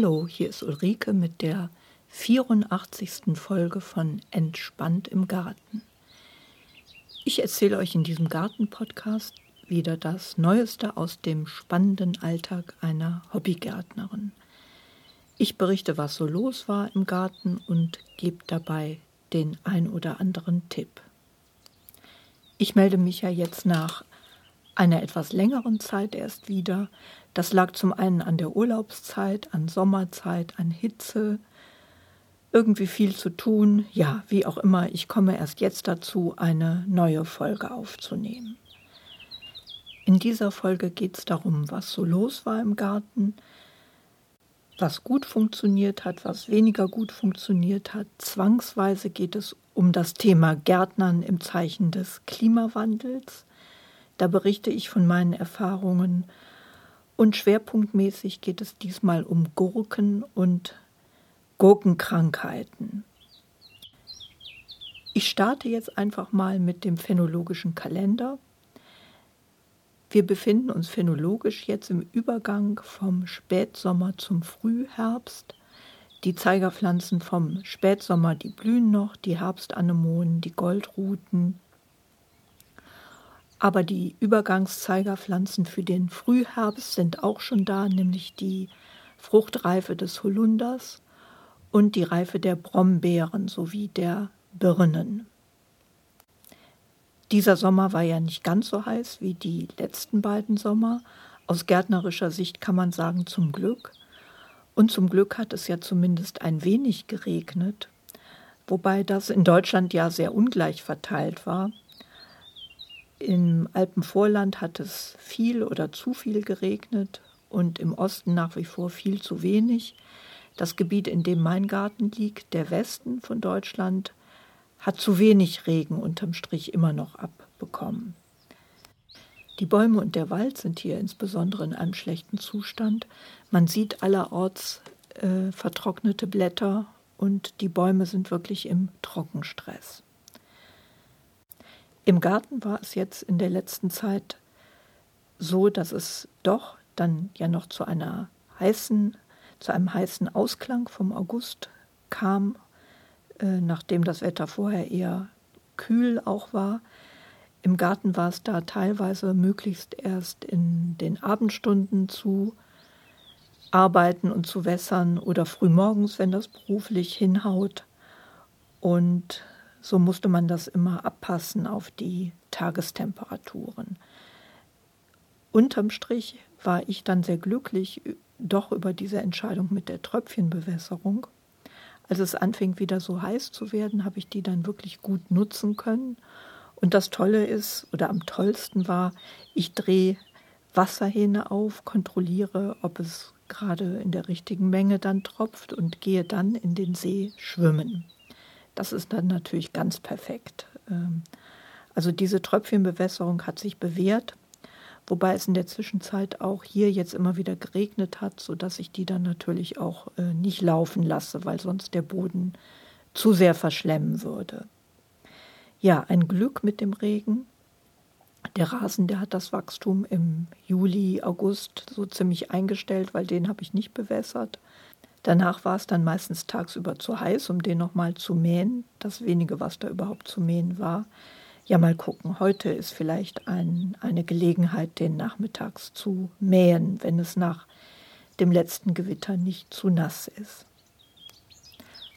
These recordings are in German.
Hallo, hier ist Ulrike mit der 84. Folge von Entspannt im Garten. Ich erzähle euch in diesem Garten-Podcast wieder das Neueste aus dem spannenden Alltag einer Hobbygärtnerin. Ich berichte, was so los war im Garten und gebe dabei den ein oder anderen Tipp. Ich melde mich ja jetzt nach einer etwas längeren Zeit erst wieder. Das lag zum einen an der Urlaubszeit, an Sommerzeit, an Hitze, irgendwie viel zu tun. Ja, wie auch immer, ich komme erst jetzt dazu, eine neue Folge aufzunehmen. In dieser Folge geht es darum, was so los war im Garten, was gut funktioniert hat, was weniger gut funktioniert hat. Zwangsweise geht es um das Thema Gärtnern im Zeichen des Klimawandels. Da berichte ich von meinen Erfahrungen und schwerpunktmäßig geht es diesmal um Gurken und Gurkenkrankheiten. Ich starte jetzt einfach mal mit dem phänologischen Kalender. Wir befinden uns phänologisch jetzt im Übergang vom Spätsommer zum Frühherbst. Die Zeigerpflanzen vom Spätsommer, die blühen noch, die Herbstanemonen, die Goldruten, aber die Übergangszeigerpflanzen für den Frühherbst sind auch schon da, nämlich die Fruchtreife des Holunders und die Reife der Brombeeren sowie der Birnen. Dieser Sommer war ja nicht ganz so heiß wie die letzten beiden Sommer. Aus gärtnerischer Sicht kann man sagen zum Glück. Und zum Glück hat es ja zumindest ein wenig geregnet, wobei das in Deutschland ja sehr ungleich verteilt war. Im Alpenvorland hat es viel oder zu viel geregnet und im Osten nach wie vor viel zu wenig. Das Gebiet, in dem mein Garten liegt, der Westen von Deutschland, hat zu wenig Regen unterm Strich immer noch abbekommen. Die Bäume und der Wald sind hier insbesondere in einem schlechten Zustand. Man sieht allerorts äh, vertrocknete Blätter und die Bäume sind wirklich im Trockenstress. Im Garten war es jetzt in der letzten Zeit so, dass es doch dann ja noch zu einer heißen, zu einem heißen Ausklang vom August kam, äh, nachdem das Wetter vorher eher kühl auch war. Im Garten war es da teilweise möglichst erst in den Abendstunden zu arbeiten und zu wässern oder frühmorgens, wenn das beruflich hinhaut. Und so musste man das immer abpassen auf die Tagestemperaturen. Unterm Strich war ich dann sehr glücklich doch über diese Entscheidung mit der Tröpfchenbewässerung. Als es anfing wieder so heiß zu werden, habe ich die dann wirklich gut nutzen können. Und das Tolle ist, oder am tollsten war, ich drehe Wasserhähne auf, kontrolliere, ob es gerade in der richtigen Menge dann tropft und gehe dann in den See schwimmen. Das ist dann natürlich ganz perfekt. Ähm, also diese Tröpfchenbewässerung hat sich bewährt, wobei es in der Zwischenzeit auch hier jetzt immer wieder geregnet hat, sodass ich die dann natürlich auch äh, nicht laufen lasse, weil sonst der Boden zu sehr verschlemmen würde. Ja, ein Glück mit dem Regen. Der Rasen, der hat das Wachstum im Juli, August so ziemlich eingestellt, weil den habe ich nicht bewässert. Danach war es dann meistens tagsüber zu heiß, um den nochmal zu mähen. Das wenige, was da überhaupt zu mähen war. Ja, mal gucken. Heute ist vielleicht ein, eine Gelegenheit, den nachmittags zu mähen, wenn es nach dem letzten Gewitter nicht zu nass ist.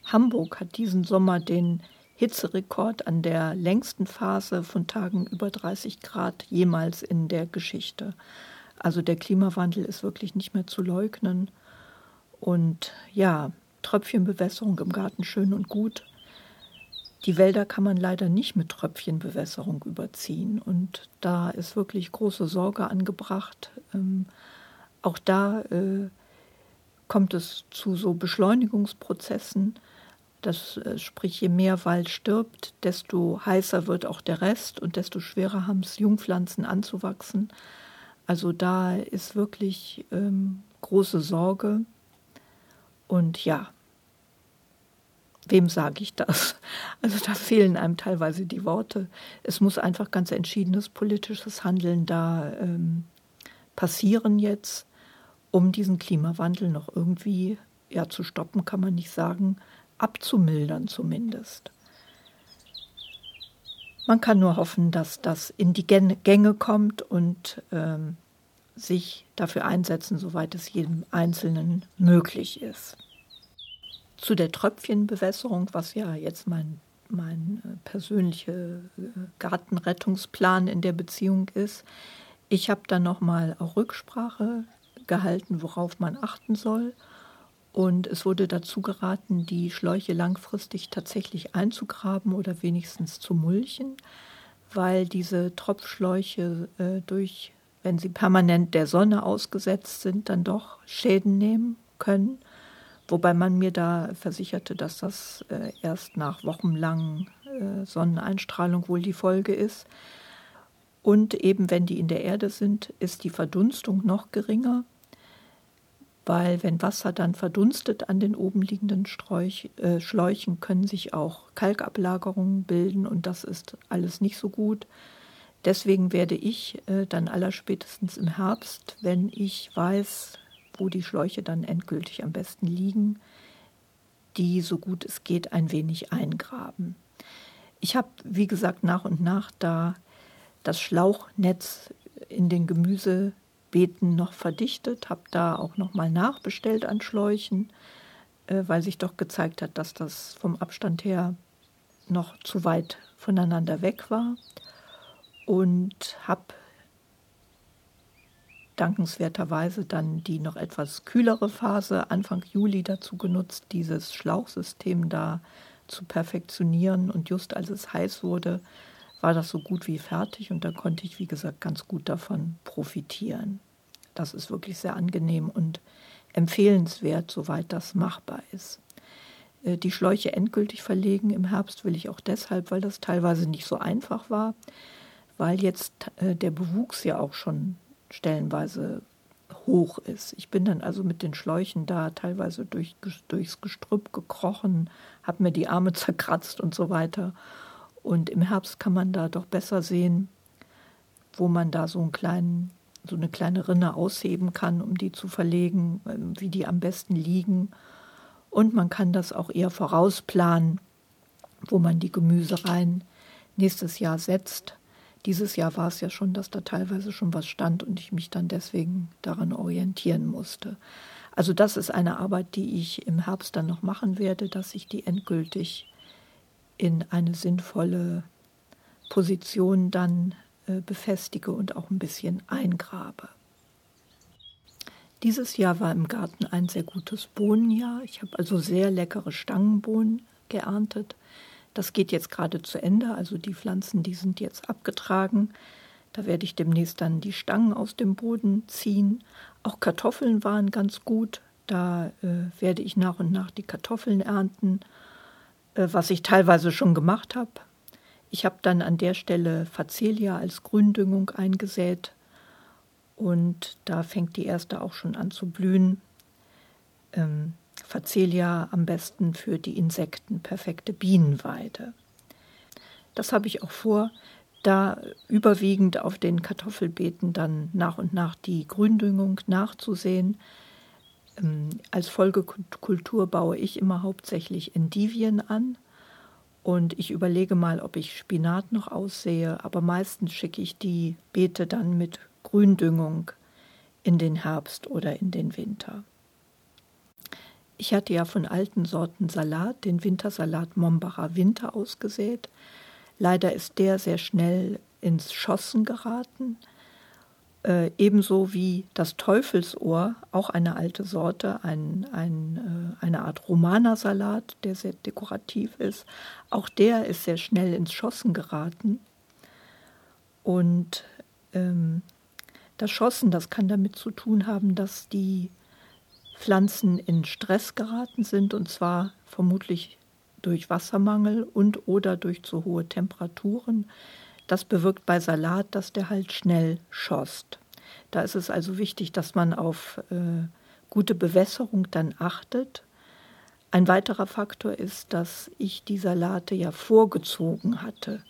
Hamburg hat diesen Sommer den Hitzerekord an der längsten Phase von Tagen über 30 Grad jemals in der Geschichte. Also der Klimawandel ist wirklich nicht mehr zu leugnen. Und ja, Tröpfchenbewässerung im Garten schön und gut. Die Wälder kann man leider nicht mit Tröpfchenbewässerung überziehen. Und da ist wirklich große Sorge angebracht. Ähm, auch da äh, kommt es zu so Beschleunigungsprozessen. Das äh, sprich, je mehr Wald stirbt, desto heißer wird auch der Rest und desto schwerer haben es Jungpflanzen anzuwachsen. Also da ist wirklich ähm, große Sorge. Und ja, wem sage ich das? Also da fehlen einem teilweise die Worte. Es muss einfach ganz entschiedenes politisches Handeln da ähm, passieren jetzt. um diesen Klimawandel noch irgendwie ja zu stoppen, kann man nicht sagen, abzumildern zumindest. Man kann nur hoffen, dass das in die Gänge kommt und ähm, sich dafür einsetzen, soweit es jedem Einzelnen möglich ist. Zu der Tröpfchenbewässerung, was ja jetzt mein, mein äh, persönlicher äh, Gartenrettungsplan in der Beziehung ist, ich habe dann nochmal auch Rücksprache gehalten, worauf man achten soll. Und es wurde dazu geraten, die Schläuche langfristig tatsächlich einzugraben oder wenigstens zu mulchen, weil diese Tropfschläuche äh, durch wenn sie permanent der Sonne ausgesetzt sind, dann doch Schäden nehmen können. Wobei man mir da versicherte, dass das äh, erst nach wochenlangen äh, Sonneneinstrahlung wohl die Folge ist. Und eben wenn die in der Erde sind, ist die Verdunstung noch geringer, weil wenn Wasser dann verdunstet an den oben liegenden Sträuch, äh, Schläuchen, können sich auch Kalkablagerungen bilden und das ist alles nicht so gut. Deswegen werde ich äh, dann allerspätestens im Herbst, wenn ich weiß, wo die Schläuche dann endgültig am besten liegen, die so gut es geht ein wenig eingraben. Ich habe, wie gesagt, nach und nach da das Schlauchnetz in den Gemüsebeeten noch verdichtet, habe da auch noch mal nachbestellt an Schläuchen, äh, weil sich doch gezeigt hat, dass das vom Abstand her noch zu weit voneinander weg war und habe dankenswerterweise dann die noch etwas kühlere Phase Anfang Juli dazu genutzt, dieses Schlauchsystem da zu perfektionieren. Und just als es heiß wurde, war das so gut wie fertig und da konnte ich, wie gesagt, ganz gut davon profitieren. Das ist wirklich sehr angenehm und empfehlenswert, soweit das machbar ist. Äh, die Schläuche endgültig verlegen im Herbst will ich auch deshalb, weil das teilweise nicht so einfach war weil jetzt äh, der Bewuchs ja auch schon stellenweise hoch ist. Ich bin dann also mit den Schläuchen da teilweise durch, durchs Gestrüpp gekrochen, habe mir die Arme zerkratzt und so weiter. Und im Herbst kann man da doch besser sehen, wo man da so einen kleinen, so eine kleine Rinne ausheben kann, um die zu verlegen, ähm, wie die am besten liegen. Und man kann das auch eher vorausplanen, wo man die Gemüsereien nächstes Jahr setzt. Dieses Jahr war es ja schon, dass da teilweise schon was stand und ich mich dann deswegen daran orientieren musste. Also das ist eine Arbeit, die ich im Herbst dann noch machen werde, dass ich die endgültig in eine sinnvolle Position dann äh, befestige und auch ein bisschen eingrabe. Dieses Jahr war im Garten ein sehr gutes Bohnenjahr. Ich habe also sehr leckere Stangenbohnen geerntet. Das geht jetzt gerade zu Ende, also die Pflanzen, die sind jetzt abgetragen. Da werde ich demnächst dann die Stangen aus dem Boden ziehen. Auch Kartoffeln waren ganz gut. Da äh, werde ich nach und nach die Kartoffeln ernten, äh, was ich teilweise schon gemacht habe. Ich habe dann an der Stelle Facelia als Gründüngung eingesät und da fängt die erste auch schon an zu blühen. Ähm, Facelia am besten für die Insekten, perfekte Bienenweide. Das habe ich auch vor, da überwiegend auf den Kartoffelbeeten dann nach und nach die Gründüngung nachzusehen. Ähm, als Folgekultur baue ich immer hauptsächlich Endivien an und ich überlege mal, ob ich Spinat noch aussehe, aber meistens schicke ich die Beete dann mit Gründüngung in den Herbst oder in den Winter. Ich hatte ja von alten Sorten Salat, den Wintersalat Mombacher Winter ausgesät. Leider ist der sehr schnell ins Schossen geraten. Äh, ebenso wie das Teufelsohr, auch eine alte Sorte, ein, ein, äh, eine Art Romanersalat, der sehr dekorativ ist. Auch der ist sehr schnell ins Schossen geraten. Und ähm, das Schossen, das kann damit zu tun haben, dass die Pflanzen in Stress geraten sind, und zwar vermutlich durch Wassermangel und oder durch zu hohe Temperaturen. Das bewirkt bei Salat, dass der halt schnell schost. Da ist es also wichtig, dass man auf äh, gute Bewässerung dann achtet. Ein weiterer Faktor ist, dass ich die Salate ja vorgezogen hatte.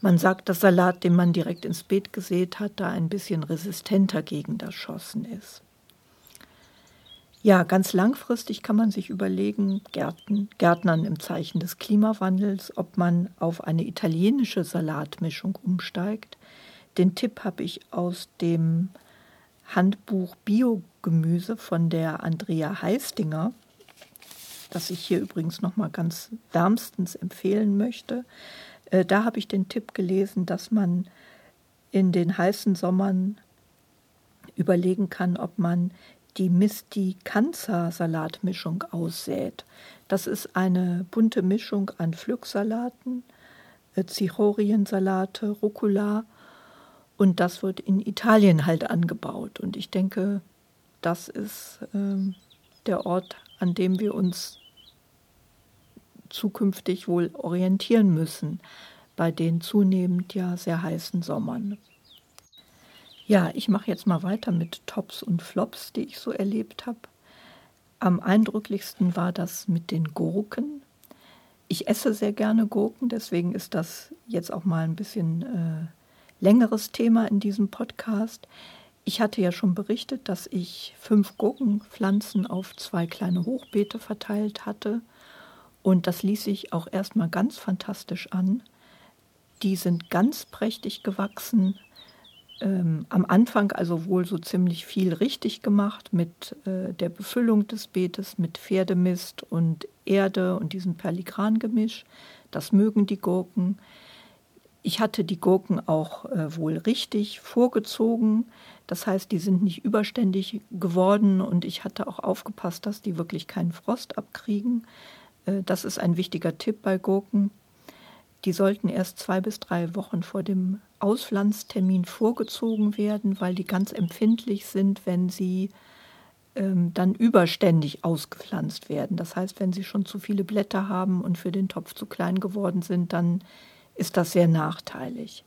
Man sagt, dass Salat, den man direkt ins Beet gesät hat, da ein bisschen resistenter gegen das Schossen ist. Ja, ganz langfristig kann man sich überlegen, Gärten, Gärtnern im Zeichen des Klimawandels, ob man auf eine italienische Salatmischung umsteigt. Den Tipp habe ich aus dem Handbuch Biogemüse von der Andrea Heistinger, das ich hier übrigens noch mal ganz wärmstens empfehlen möchte. Äh, da habe ich den Tipp gelesen, dass man in den heißen Sommern überlegen kann, ob man die Misti Kanza Salatmischung aussät. Das ist eine bunte Mischung an Pflücksalaten, äh, Zichoriensalate, Rucola und das wird in Italien halt angebaut. Und ich denke, das ist äh, der Ort, an dem wir uns zukünftig wohl orientieren müssen, bei den zunehmend ja sehr heißen Sommern. Ja, ich mache jetzt mal weiter mit Tops und Flops, die ich so erlebt habe. Am eindrücklichsten war das mit den Gurken. Ich esse sehr gerne Gurken, deswegen ist das jetzt auch mal ein bisschen äh, längeres Thema in diesem Podcast. Ich hatte ja schon berichtet, dass ich fünf Gurkenpflanzen auf zwei kleine Hochbeete verteilt hatte. Und das ließ sich auch erstmal ganz fantastisch an. Die sind ganz prächtig gewachsen, ähm, am Anfang also wohl so ziemlich viel richtig gemacht mit äh, der Befüllung des Beetes, mit Pferdemist und Erde und diesem Perligran-Gemisch. Das mögen die Gurken. Ich hatte die Gurken auch äh, wohl richtig vorgezogen. Das heißt, die sind nicht überständig geworden und ich hatte auch aufgepasst, dass die wirklich keinen Frost abkriegen. Äh, das ist ein wichtiger Tipp bei Gurken. Die sollten erst zwei bis drei Wochen vor dem Auspflanztermin vorgezogen werden, weil die ganz empfindlich sind, wenn sie ähm, dann überständig ausgepflanzt werden. Das heißt, wenn sie schon zu viele Blätter haben und für den Topf zu klein geworden sind, dann ist das sehr nachteilig.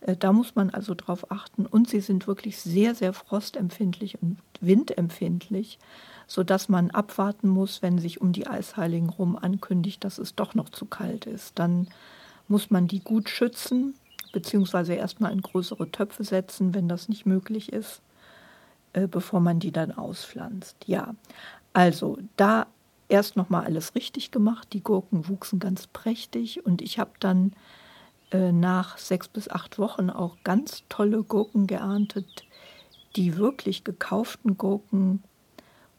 Äh, da muss man also drauf achten. Und sie sind wirklich sehr, sehr frostempfindlich und windempfindlich, sodass man abwarten muss, wenn sich um die Eisheiligen rum ankündigt, dass es doch noch zu kalt ist. Dann muss man die gut schützen beziehungsweise erstmal in größere Töpfe setzen, wenn das nicht möglich ist, äh, bevor man die dann auspflanzt. Ja, also da erst nochmal alles richtig gemacht. Die Gurken wuchsen ganz prächtig und ich habe dann äh, nach sechs bis acht Wochen auch ganz tolle Gurken geerntet. Die wirklich gekauften Gurken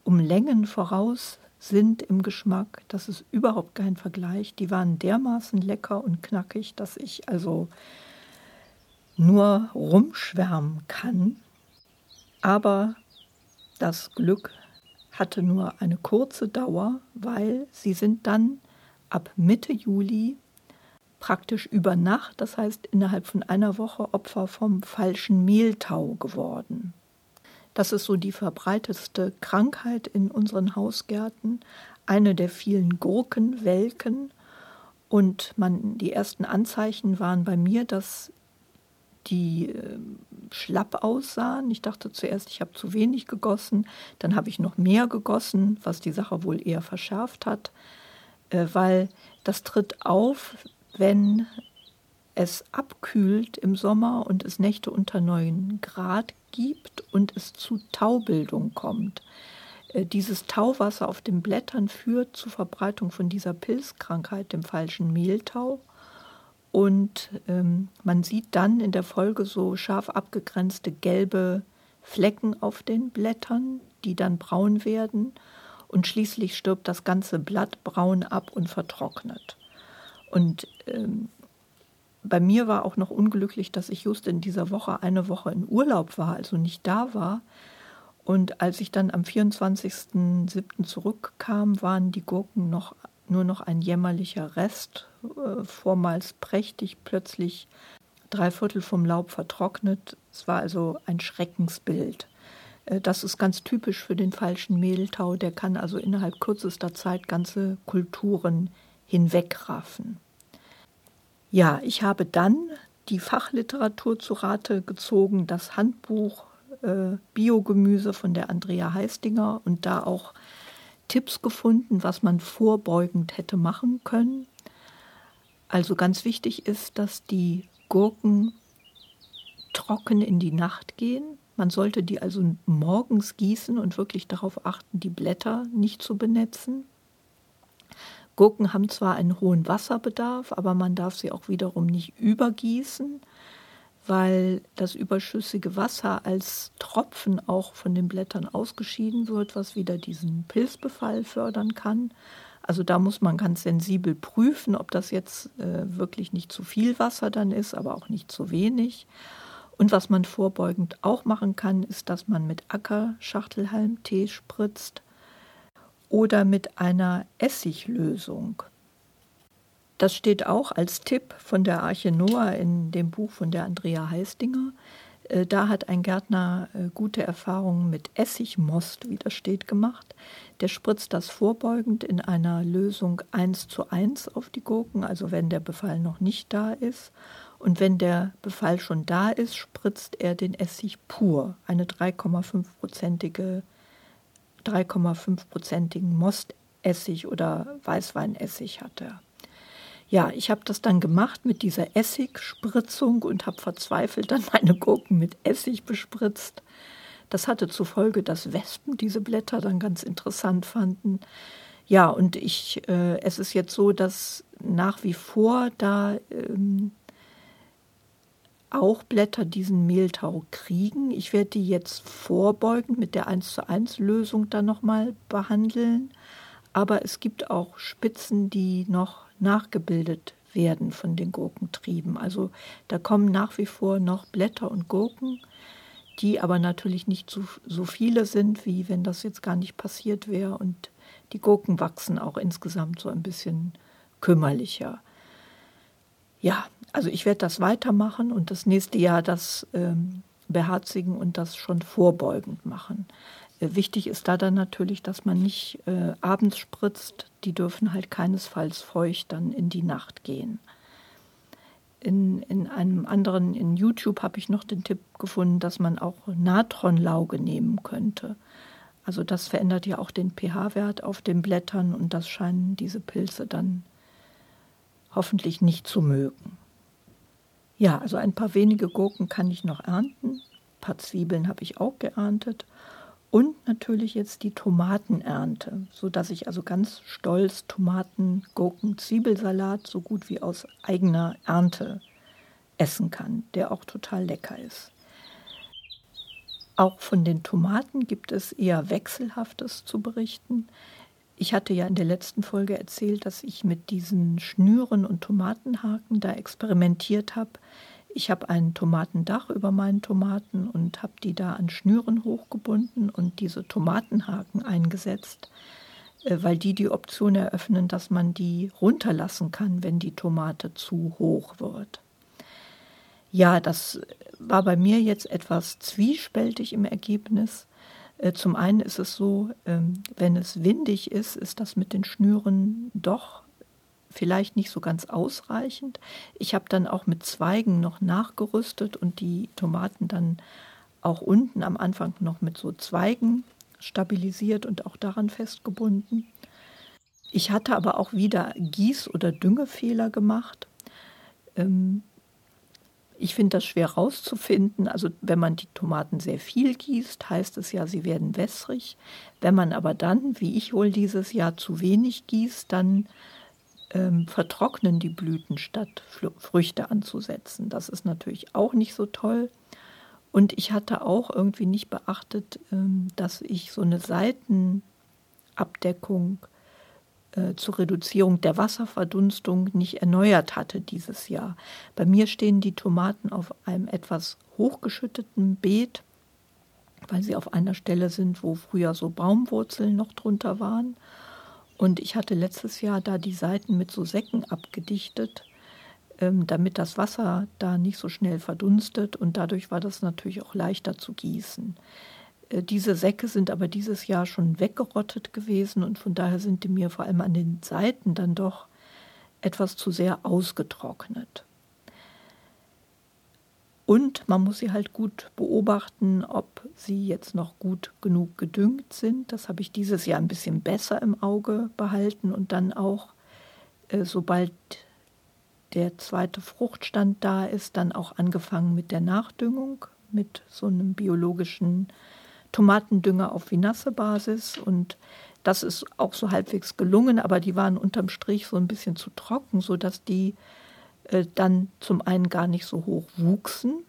um Längen voraus sind im Geschmack. Das ist überhaupt kein Vergleich. Die waren dermaßen lecker und knackig, dass ich also nur rumschwärmen kann. Aber das Glück hatte nur eine kurze Dauer, weil sie sind dann ab Mitte Juli praktisch über Nacht, das heißt innerhalb von einer Woche Opfer vom falschen Mehltau geworden. Das ist so die verbreitetste Krankheit in unseren Hausgärten, eine der vielen Gurkenwelken. Und man, die ersten Anzeichen waren bei mir, dass die äh, schlapp aussahen. Ich dachte zuerst, ich habe zu wenig gegossen. Dann habe ich noch mehr gegossen, was die Sache wohl eher verschärft hat, äh, weil das tritt auf, wenn es abkühlt im Sommer und es Nächte unter 9 Grad gibt und es zu Taubildung kommt. Äh, dieses Tauwasser auf den Blättern führt zur Verbreitung von dieser Pilzkrankheit, dem falschen Mehltau. Und ähm, man sieht dann in der Folge so scharf abgegrenzte gelbe Flecken auf den Blättern, die dann braun werden. Und schließlich stirbt das ganze Blatt braun ab und vertrocknet. Und ähm, bei mir war auch noch unglücklich, dass ich just in dieser Woche eine Woche in Urlaub war, also nicht da war. Und als ich dann am 24.07. zurückkam, waren die Gurken noch nur noch ein jämmerlicher Rest, äh, vormals prächtig, plötzlich drei Viertel vom Laub vertrocknet. Es war also ein Schreckensbild. Äh, das ist ganz typisch für den falschen Mehltau. Der kann also innerhalb kürzester Zeit ganze Kulturen hinwegraffen. Ja, ich habe dann die Fachliteratur zu Rate gezogen, das Handbuch äh, Biogemüse von der Andrea Heistinger und da auch Tipps gefunden, was man vorbeugend hätte machen können. Also ganz wichtig ist, dass die Gurken trocken in die Nacht gehen. Man sollte die also morgens gießen und wirklich darauf achten, die Blätter nicht zu benetzen. Gurken haben zwar einen hohen Wasserbedarf, aber man darf sie auch wiederum nicht übergießen, weil das überschüssige Wasser als Tropfen auch von den Blättern ausgeschieden wird, was wieder diesen Pilzbefall fördern kann. Also da muss man ganz sensibel prüfen, ob das jetzt äh, wirklich nicht zu viel Wasser dann ist, aber auch nicht zu wenig. Und was man vorbeugend auch machen kann, ist, dass man mit Ackerschachtelhalmtee spritzt oder mit einer Essiglösung. Das steht auch als Tipp von der Arche Noah in dem Buch von der Andrea Heistinger. Äh, da hat ein Gärtner äh, gute Erfahrungen mit Essigmost, wie das steht, gemacht. Der spritzt das vorbeugend in einer Lösung 1 zu 1 auf die Gurken, also wenn der Befall noch nicht da ist. Und wenn der Befall schon da ist, spritzt er den Essig pur, eine 3,5-prozentige 3,5-prozentigen Mostessig oder Weißweinessig hat er. Ja, ich habe das dann gemacht mit dieser Essigspritzung und habe verzweifelt dann meine Gurken mit Essig bespritzt. Das hatte zur Folge, dass Wespen diese Blätter dann ganz interessant fanden. Ja, und ich, äh, es ist jetzt so, dass nach wie vor da ähm, auch Blätter diesen Mehltau kriegen. Ich werde die jetzt vorbeugend mit der 1 zu 1 Lösung dann nochmal behandeln. Aber es gibt auch Spitzen, die noch nachgebildet werden von den Gurkentrieben. Also da kommen nach wie vor noch Blätter und Gurken, die aber natürlich nicht so, so viele sind, wie wenn das jetzt gar nicht passiert wäre. Und die Gurken wachsen auch insgesamt so ein bisschen kümmerlicher. Ja, also ich werde das weitermachen und das nächste Jahr das ähm, beherzigen und das schon vorbeugend machen. Äh, wichtig ist da dann natürlich, dass man nicht äh, abends spritzt. Die dürfen halt keinesfalls feucht dann in die Nacht gehen. In, in einem anderen, in YouTube habe ich noch den Tipp gefunden, dass man auch Natronlauge nehmen könnte. Also das verändert ja auch den pH-Wert auf den Blättern und das scheinen diese Pilze dann hoffentlich nicht zu mögen. Ja, also ein paar wenige Gurken kann ich noch ernten. Ein paar Zwiebeln habe ich auch geerntet. Und natürlich jetzt die Tomatenernte, sodass ich also ganz stolz Tomaten, Gurken, Zwiebelsalat so gut wie aus eigener Ernte essen kann, der auch total lecker ist. Auch von den Tomaten gibt es eher Wechselhaftes zu berichten. Ich hatte ja in der letzten Folge erzählt, dass ich mit diesen Schnüren und Tomatenhaken da experimentiert habe. Ich habe ein Tomatendach über meinen Tomaten und habe die da an Schnüren hochgebunden und diese Tomatenhaken eingesetzt, äh, weil die die Option eröffnen, dass man die runterlassen kann, wenn die Tomate zu hoch wird. Ja, das war bei mir jetzt etwas zwiespältig im Ergebnis. Äh, zum einen ist es so, ähm, wenn es windig ist, ist das mit den Schnüren doch vielleicht nicht so ganz ausreichend. Ich habe dann auch mit Zweigen noch nachgerüstet und die Tomaten dann auch unten am Anfang noch mit so Zweigen stabilisiert und auch daran festgebunden. Ich hatte aber auch wieder Gieß- oder Düngefehler gemacht. Ich finde das schwer rauszufinden. Also wenn man die Tomaten sehr viel gießt, heißt es ja, sie werden wässrig. Wenn man aber dann, wie ich wohl dieses Jahr, zu wenig gießt, dann ähm, vertrocknen die Blüten, statt Früchte anzusetzen. Das ist natürlich auch nicht so toll. Und ich hatte auch irgendwie nicht beachtet, ähm, dass ich so eine Seitenabdeckung zur Reduzierung der Wasserverdunstung nicht erneuert hatte dieses Jahr. Bei mir stehen die Tomaten auf einem etwas hochgeschütteten Beet, weil sie auf einer Stelle sind, wo früher so Baumwurzeln noch drunter waren. Und ich hatte letztes Jahr da die Seiten mit so Säcken abgedichtet, ähm, damit das Wasser da nicht so schnell verdunstet. Und dadurch war das natürlich auch leichter zu gießen. Äh, diese Säcke sind aber dieses Jahr schon weggerottet gewesen und von daher sind die mir vor allem an den Seiten dann doch etwas zu sehr ausgetrocknet. Und man muss sie halt gut beobachten, ob sie jetzt noch gut genug gedüngt sind. Das habe ich dieses Jahr ein bisschen besser im Auge behalten und dann auch, äh, sobald der zweite Fruchtstand da ist, dann auch angefangen mit der Nachdüngung, mit so einem biologischen Tomatendünger auf Vinasse-Basis und das ist auch so halbwegs gelungen, aber die waren unterm Strich so ein bisschen zu trocken, sodass die äh, dann zum einen gar nicht so hoch wuchsen.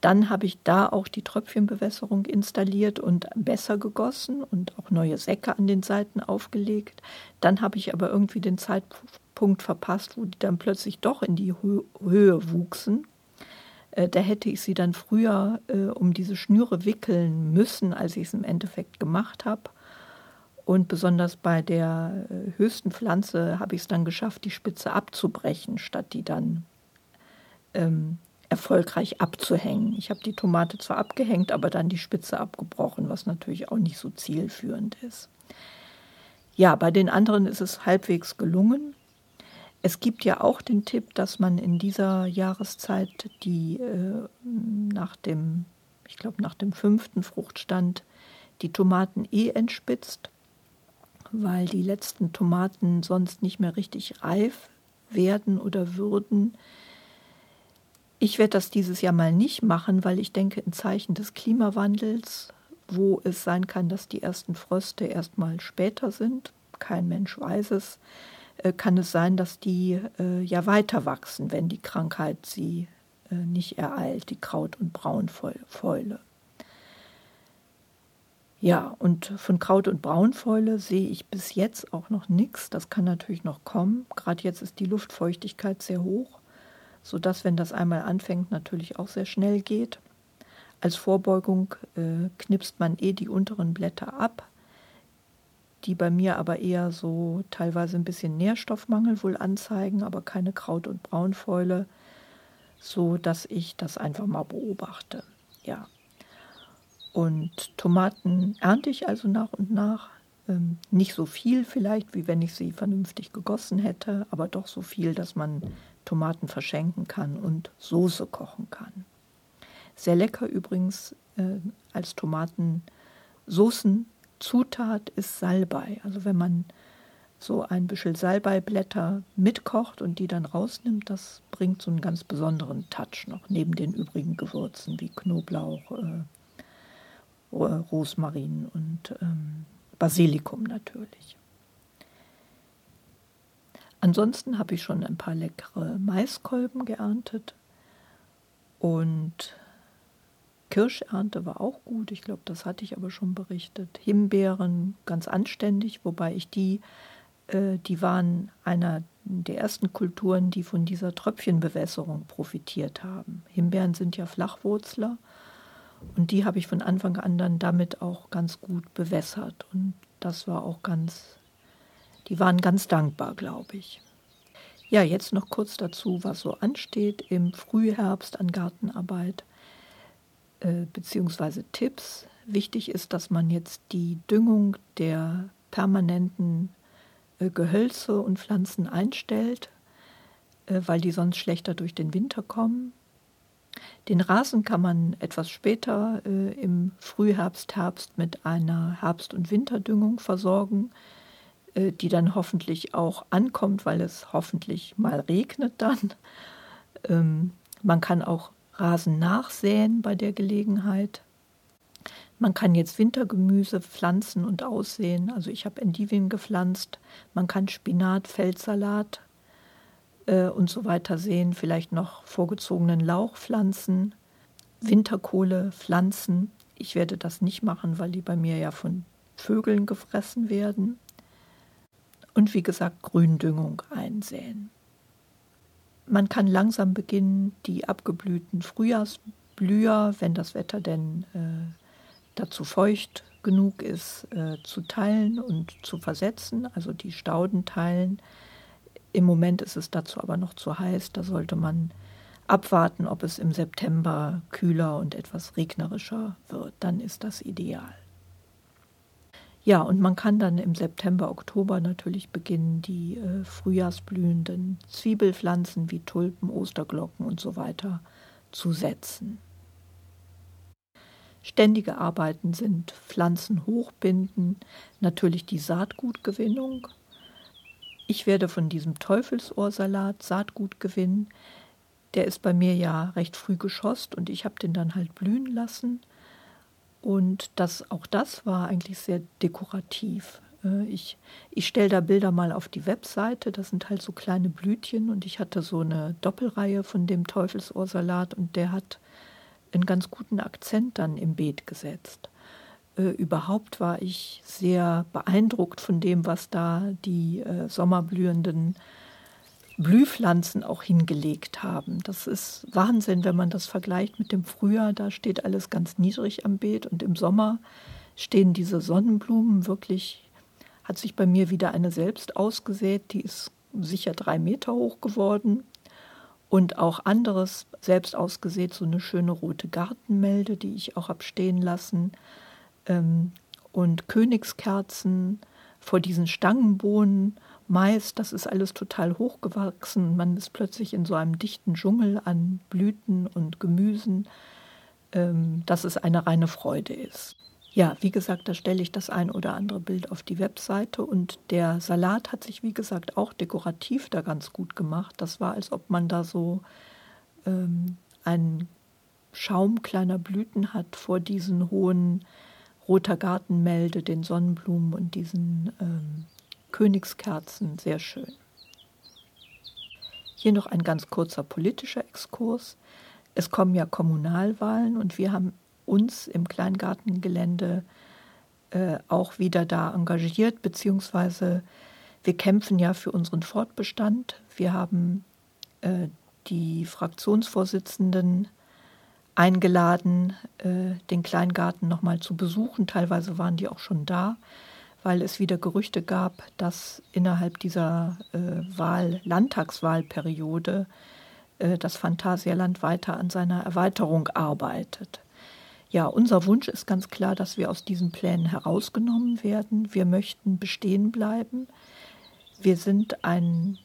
Dann habe ich da auch die Tröpfchenbewässerung installiert und besser gegossen und auch neue Säcke an den Seiten aufgelegt. Dann habe ich aber irgendwie den Zeitpunkt verpasst, wo die dann plötzlich doch in die Höhe wuchsen. Äh, da hätte ich sie dann früher äh, um diese Schnüre wickeln müssen, als ich es im Endeffekt gemacht habe. Und besonders bei der äh, höchsten Pflanze habe ich es dann geschafft, die Spitze abzubrechen, statt die dann ähm, erfolgreich abzuhängen. Ich habe die Tomate zwar abgehängt, aber dann die Spitze abgebrochen, was natürlich auch nicht so zielführend ist. Ja, bei den anderen ist es halbwegs gelungen. Es gibt ja auch den Tipp, dass man in dieser Jahreszeit die äh, nach dem, ich glaube nach dem fünften Fruchtstand die Tomaten eh entspitzt weil die letzten Tomaten sonst nicht mehr richtig reif werden oder würden. Ich werde das dieses Jahr mal nicht machen, weil ich denke, in Zeichen des Klimawandels, wo es sein kann, dass die ersten Fröste erst mal später sind, kein Mensch weiß es, kann es sein, dass die äh, ja weiter wachsen, wenn die Krankheit sie äh, nicht ereilt, die Kraut- und Braunfäule. Ja, und von Kraut- und Braunfäule sehe ich bis jetzt auch noch nichts. Das kann natürlich noch kommen. Gerade jetzt ist die Luftfeuchtigkeit sehr hoch, sodass, wenn das einmal anfängt, natürlich auch sehr schnell geht. Als Vorbeugung äh, knipst man eh die unteren Blätter ab, die bei mir aber eher so teilweise ein bisschen Nährstoffmangel wohl anzeigen, aber keine Kraut- und Braunfäule, so dass ich das einfach mal beobachte. Ja, und Tomaten ernte ich also nach und nach. Ähm, nicht so viel vielleicht, wie wenn ich sie vernünftig gegossen hätte, aber doch so viel, dass man Tomaten verschenken kann und Soße kochen kann. Sehr lecker übrigens äh, als Tomatensoßenzutat ist Salbei. Also wenn man so ein Büschel Salbeiblätter mitkocht und die dann rausnimmt, das bringt so einen ganz besonderen Touch noch, neben den übrigen Gewürzen wie Knoblauch, äh, Rosmarin und ähm, Basilikum natürlich. Ansonsten habe ich schon ein paar leckere Maiskolben geerntet und Kirschernte war auch gut. Ich glaube, das hatte ich aber schon berichtet. Himbeeren ganz anständig, wobei ich die, äh, die waren einer der ersten Kulturen, die von dieser Tröpfchenbewässerung profitiert haben. Himbeeren sind ja Flachwurzler und die habe ich von Anfang an dann damit auch ganz gut bewässert. Und das war auch ganz, die waren ganz dankbar, glaube ich. Ja, jetzt noch kurz dazu, was so ansteht im Frühherbst an Gartenarbeit äh, beziehungsweise Tipps. Wichtig ist, dass man jetzt die Düngung der permanenten äh, Gehölze und Pflanzen einstellt, äh, weil die sonst schlechter durch den Winter kommen. Den Rasen kann man etwas später äh, im Frühherbst, Herbst mit einer Herbst- und Winterdüngung versorgen, äh, die dann hoffentlich auch ankommt, weil es hoffentlich mal regnet dann. Ähm, man kann auch Rasen nachsäen bei der Gelegenheit. Man kann jetzt Wintergemüse pflanzen und aussehen. Also ich habe Endivien gepflanzt. Man kann Spinat, Feldsalat äh, und so weiter sehen, vielleicht noch vorgezogenen Lauchpflanzen, Winterkohle pflanzen. Ich werde das nicht machen, weil die bei mir ja von Vögeln gefressen werden. Und wie gesagt, Gründüngung einsäen. Man kann langsam beginnen, die abgeblühten Frühjahrsblüher, wenn das Wetter denn äh, dazu feucht genug ist, äh, zu teilen und zu versetzen, also die Stauden teilen. Im Moment ist es dazu aber noch zu heiß. Da sollte man abwarten, ob es im September kühler und etwas regnerischer wird. Dann ist das ideal. Ja, und man kann dann im September, Oktober natürlich beginnen, die äh, frühjahrsblühenden Zwiebelpflanzen wie Tulpen, Osterglocken und so weiter zu setzen. Ständige Arbeiten sind Pflanzen hochbinden, natürlich die Saatgutgewinnung, ich werde von diesem Teufelsohrsalat Saatgut gewinnen. der ist bei mir ja recht früh geschossen und ich habe den dann halt blühen lassen. Und das, auch das war eigentlich sehr dekorativ. Äh, ich, ich stelle da Bilder mal auf die Webseite. Das sind halt so kleine Blütchen und ich hatte so eine Doppelreihe von dem Teufelsohrsalat und der hat einen ganz guten Akzent dann im Beet gesetzt. Äh, überhaupt war ich sehr beeindruckt von dem, was da die äh, sommerblühenden Blühpflanzen auch hingelegt haben. Das ist Wahnsinn, wenn man das vergleicht mit dem Frühjahr. Da steht alles ganz niedrig am Beet und im Sommer stehen diese Sonnenblumen wirklich, hat sich bei mir wieder eine selbst ausgesät, die ist sicher drei Meter hoch geworden. Und auch anderes selbst ausgesät, so eine schöne rote Gartenmelde, die ich auch habe stehen lassen. Ähm, und Königskerzen vor diesen Stangenbohnen Mais, das ist alles total hochgewachsen. Man ist plötzlich in so einem dichten Dschungel an Blüten und Gemüsen, ähm, dass es eine reine Freude ist. Ja, wie gesagt, da stelle ich das ein oder andere Bild auf die Webseite und der Salat hat sich, wie gesagt, auch dekorativ da ganz gut gemacht. Das war, als ob man da so ähm, einen Schaum kleiner Blüten hat vor diesen hohen roter Gartenmelde, den Sonnenblumen und diesen ähm, Königskerzen, sehr schön. Hier noch ein ganz kurzer politischer Exkurs. Es kommen ja Kommunalwahlen und wir haben uns im Kleingartengelände äh, auch wieder da engagiert, beziehungsweise wir kämpfen ja für unseren Fortbestand. Wir haben äh, die Fraktionsvorsitzenden eingeladen, äh, den Kleingarten nochmal zu besuchen. Teilweise waren die auch schon da weil es wieder Gerüchte gab, dass innerhalb dieser äh, Wahl, Landtagswahlperiode äh, das Phantasialand weiter an seiner Erweiterung arbeitet. Ja, unser Wunsch ist ganz klar, dass wir aus diesen Plänen herausgenommen werden. Wir möchten bestehen bleiben. Wir sind ein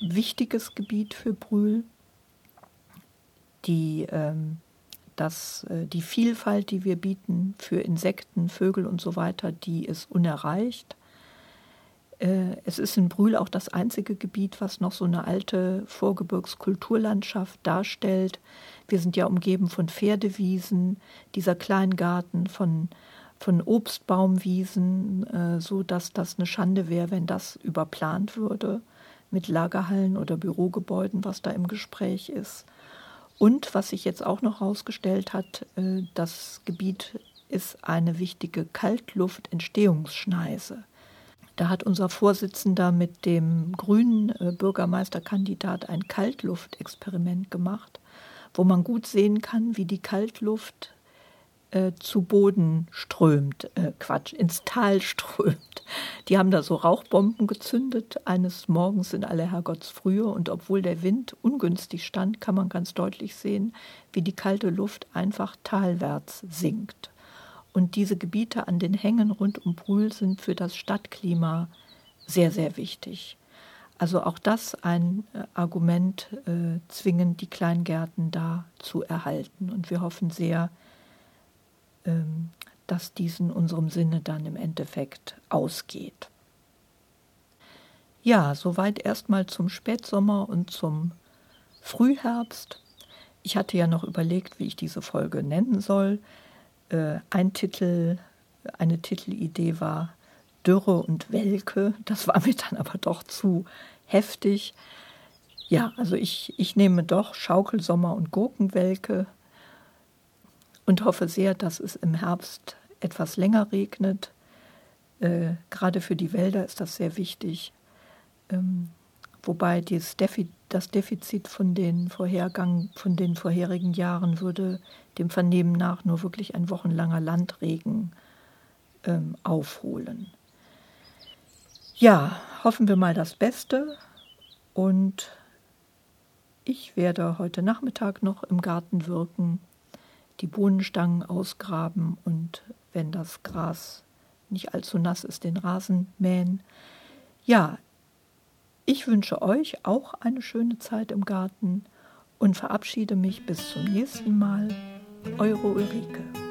wichtiges Gebiet für Brühl. Die ähm, dass äh, die Vielfalt, die wir bieten für Insekten, Vögel und so weiter, die ist unerreicht. Äh, es ist in Brühl auch das einzige Gebiet, was noch so eine alte Vorgebirgskulturlandschaft darstellt. Wir sind ja umgeben von Pferdewiesen, dieser Kleingarten von, von Obstbaumwiesen, äh, so dass das eine Schande wäre, wenn das überplant würde mit Lagerhallen oder Bürogebäuden, was da im Gespräch ist. Und was sich jetzt auch noch herausgestellt hat, äh, das Gebiet ist eine wichtige Kaltluftentstehungsschneise. Da hat unser Vorsitzender mit dem grünen äh, Bürgermeisterkandidat ein Kaltluftexperiment gemacht, wo man gut sehen kann, wie die Kaltluft äh, zu Boden strömt, äh, Quatsch, ins Tal strömt. Die haben da so Rauchbomben gezündet, eines Morgens in aller Herrgottsfrühe. Und obwohl der Wind ungünstig stand, kann man ganz deutlich sehen, wie die kalte Luft einfach talwärts sinkt. Und diese Gebiete an den Hängen rund um Brühl sind für das Stadtklima sehr, sehr wichtig. Also auch das ein äh, Argument, äh, zwingend die Kleingärten da zu erhalten. Und wir hoffen sehr, ähm, dass dies in unserem Sinne dann im Endeffekt ausgeht. Ja, soweit erstmal zum Spätsommer und zum Frühherbst. Ich hatte ja noch überlegt, wie ich diese Folge nennen soll. Äh, ein Titel, eine Titelidee war Dürre und Welke. Das war mir dann aber doch zu heftig. Ja, also ich, ich nehme doch Schaukelsommer und Gurkenwelke und hoffe sehr, dass es im Herbst etwas länger regnet. Äh, gerade für die Wälder ist das sehr wichtig. Ähm, wobei Defi das Defizit von den, Vorhergang, von den vorherigen Jahren würde dem Vernehmen nach nur wirklich ein wochenlanger Landregen ähm, aufholen. Ja, hoffen wir mal das Beste und ich werde heute Nachmittag noch im Garten wirken die Bohnenstangen ausgraben und wenn das Gras nicht allzu nass ist, den Rasen mähen. Ja, ich wünsche euch auch eine schöne Zeit im Garten und verabschiede mich bis zum nächsten Mal. Eure Ulrike.